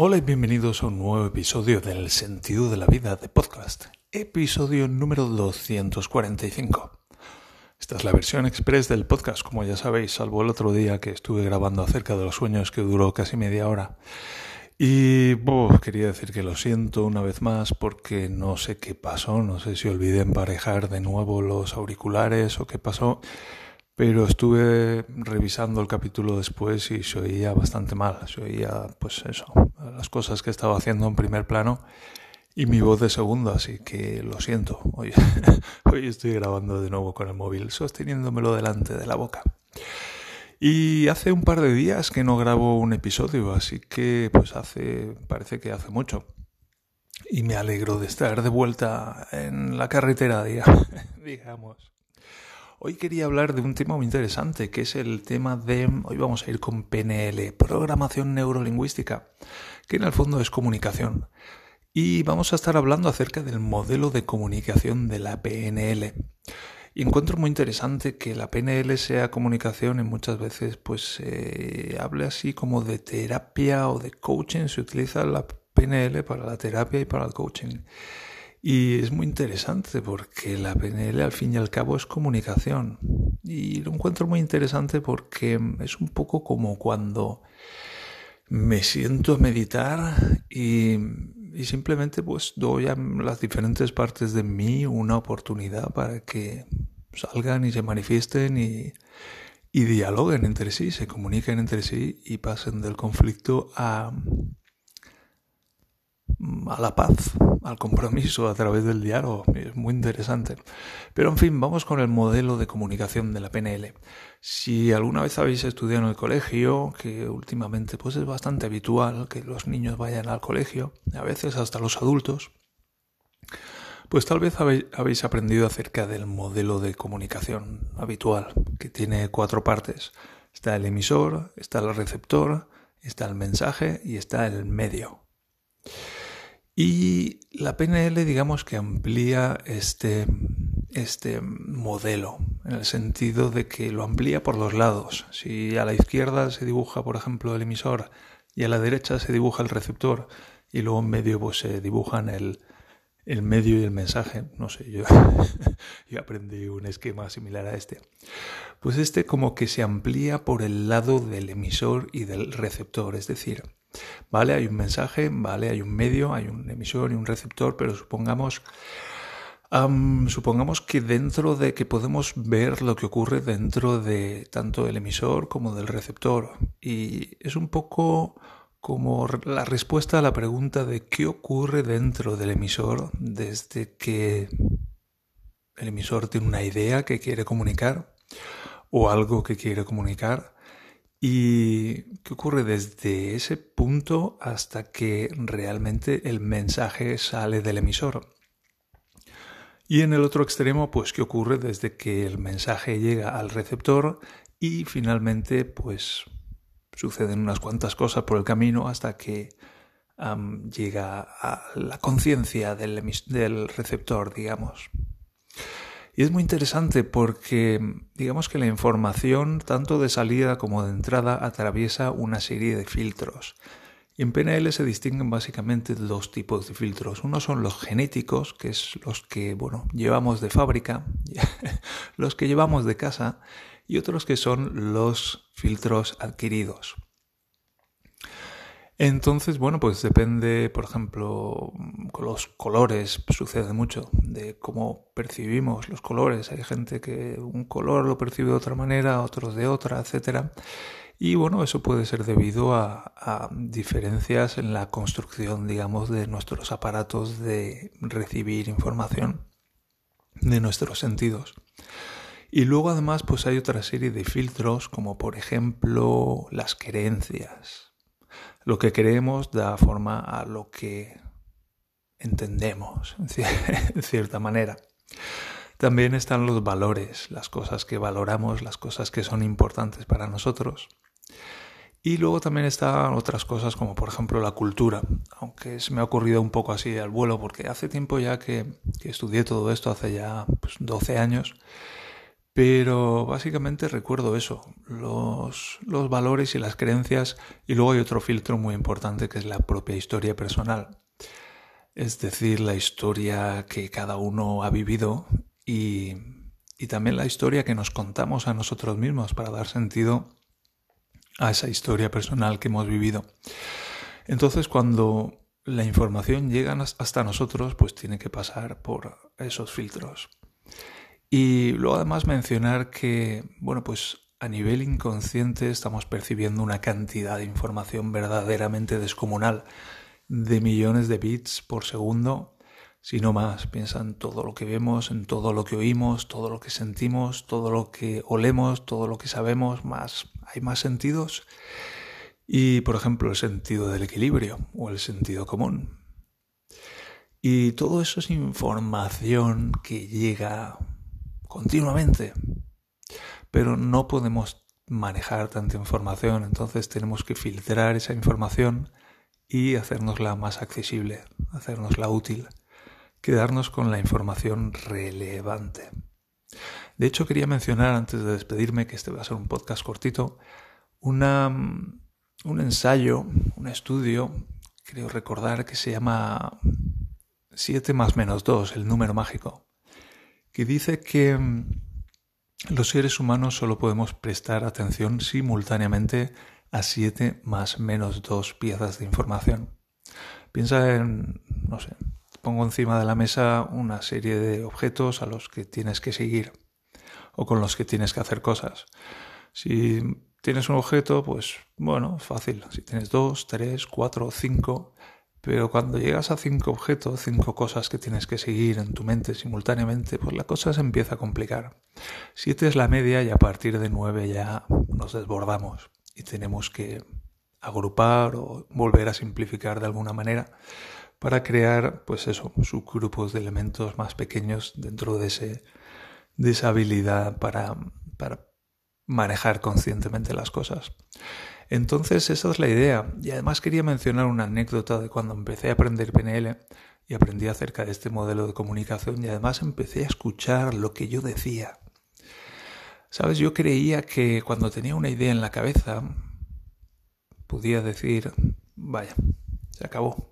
Hola y bienvenidos a un nuevo episodio del Sentido de la Vida de Podcast, episodio número 245. Esta es la versión express del podcast, como ya sabéis, salvo el otro día que estuve grabando acerca de los sueños que duró casi media hora. Y quería decir que lo siento una vez más porque no sé qué pasó, no sé si olvidé emparejar de nuevo los auriculares o qué pasó pero estuve revisando el capítulo después y se oía bastante mal, se oía pues eso, las cosas que estaba haciendo en primer plano y mi voz de segundo, así que lo siento, hoy, hoy estoy grabando de nuevo con el móvil, sosteniéndomelo delante de la boca. Y hace un par de días que no grabo un episodio, así que pues hace, parece que hace mucho. Y me alegro de estar de vuelta en la carretera, digamos. Hoy quería hablar de un tema muy interesante, que es el tema de, hoy vamos a ir con PNL, programación neurolingüística, que en el fondo es comunicación. Y vamos a estar hablando acerca del modelo de comunicación de la PNL. Y encuentro muy interesante que la PNL sea comunicación y muchas veces pues se hable así como de terapia o de coaching, se utiliza la PNL para la terapia y para el coaching. Y es muy interesante porque la PNL al fin y al cabo es comunicación. Y lo encuentro muy interesante porque es un poco como cuando me siento a meditar y, y simplemente pues doy a las diferentes partes de mí una oportunidad para que salgan y se manifiesten y, y dialoguen entre sí, se comuniquen entre sí y pasen del conflicto a, a la paz, al compromiso a través del diálogo. Es muy interesante. Pero en fin, vamos con el modelo de comunicación de la PNL. Si alguna vez habéis estudiado en el colegio, que últimamente pues es bastante habitual que los niños vayan al colegio, a veces hasta los adultos, pues tal vez habéis aprendido acerca del modelo de comunicación habitual, que tiene cuatro partes. Está el emisor, está el receptor, está el mensaje y está el medio. Y la PNL, digamos que amplía este, este modelo, en el sentido de que lo amplía por los lados. Si a la izquierda se dibuja, por ejemplo, el emisor y a la derecha se dibuja el receptor y luego en medio pues se dibujan el, el medio y el mensaje. No sé, yo, yo aprendí un esquema similar a este. Pues este como que se amplía por el lado del emisor y del receptor, es decir, ¿Vale? Hay un mensaje, ¿vale? Hay un medio, hay un emisor y un receptor, pero supongamos, supongamos que dentro de que podemos ver lo que ocurre dentro de tanto el emisor como del receptor. Y es un poco como la respuesta a la pregunta de qué ocurre dentro del emisor desde que el emisor tiene una idea que quiere comunicar o algo que quiere comunicar ¿Y qué ocurre desde ese punto hasta que realmente el mensaje sale del emisor? Y en el otro extremo, pues, ¿qué ocurre desde que el mensaje llega al receptor y finalmente, pues, suceden unas cuantas cosas por el camino hasta que llega a la conciencia del, del receptor, digamos? Y es muy interesante porque digamos que la información, tanto de salida como de entrada, atraviesa una serie de filtros. Y en PNL se distinguen básicamente dos tipos de filtros. Uno son los genéticos, que es los que, bueno, llevamos de fábrica, los que llevamos de casa, y otros que son los filtros adquiridos. Entonces, bueno, pues depende, por ejemplo, con los colores, sucede mucho, de cómo percibimos los colores. Hay gente que un color lo percibe de otra manera, otros de otra, etcétera. Y bueno, eso puede ser debido a, a, diferencias en la construcción, digamos, de nuestros aparatos de recibir información, de nuestros sentidos. Y luego además, pues hay otra serie de filtros, como por ejemplo las creencias lo que creemos da forma a lo que entendemos, en cierta manera. También están los valores, las cosas que valoramos, las cosas que son importantes para nosotros. Y luego también están otras cosas como por ejemplo la cultura, aunque se me ha ocurrido un poco así al vuelo porque hace tiempo ya que, estudié todo esto, hace ya pues, 12 años, Pero básicamente recuerdo eso, los, los valores y las creencias y luego hay otro filtro muy importante que es la propia historia personal. Es decir, la historia que cada uno ha vivido y, y también la historia que nos contamos a nosotros mismos para dar sentido a esa historia personal que hemos vivido. Entonces, cuando la información llega hasta nosotros, pues tiene que pasar por esos filtros. Y luego además mencionar que, bueno, pues a nivel inconsciente estamos percibiendo una cantidad de información verdaderamente descomunal, de millones de bits por segundo, si no más. Piensa en todo lo que vemos, en todo lo que oímos, todo lo que sentimos, todo lo que olemos, todo lo que sabemos, más hay más sentidos. Y, por ejemplo, el sentido del equilibrio o el sentido común. Y todo eso es información que llega continuamente. Pero no podemos manejar tanta información, entonces tenemos que filtrar esa información y hacernosla más accesible, hacernosla útil, quedarnos con la información relevante. De hecho, quería mencionar antes de despedirme, que este va a ser un podcast cortito, una, un ensayo, un estudio, creo recordar que se llama 7 más menos 2, el número mágico que dice que mm, los seres humanos solo podemos prestar atención simultáneamente a siete más menos dos piezas de información. Piensa en, no sé, pongo encima de la mesa una serie de objetos a los que tienes que seguir o con los que tienes que hacer cosas. Si tienes un objeto, pues bueno, fácil. Si tienes dos, tres, cuatro, cinco, pero cuando llegas a cinco objetos, cinco cosas que tienes que seguir en tu mente simultáneamente, pues la cosa se empieza a complicar. Siete es la media y a partir de nueve ya nos desbordamos y tenemos que agrupar o volver a simplificar de alguna manera para crear, pues eso, subgrupos de elementos más pequeños dentro de, ese, esa habilidad para manejar conscientemente las cosas. Entonces esa es la idea. Y además quería mencionar una anécdota de cuando empecé a aprender PNL y aprendí acerca de este modelo de comunicación y además empecé a escuchar lo que yo decía. Sabes, yo creía que cuando tenía una idea en la cabeza podía decir, vaya, se acabó.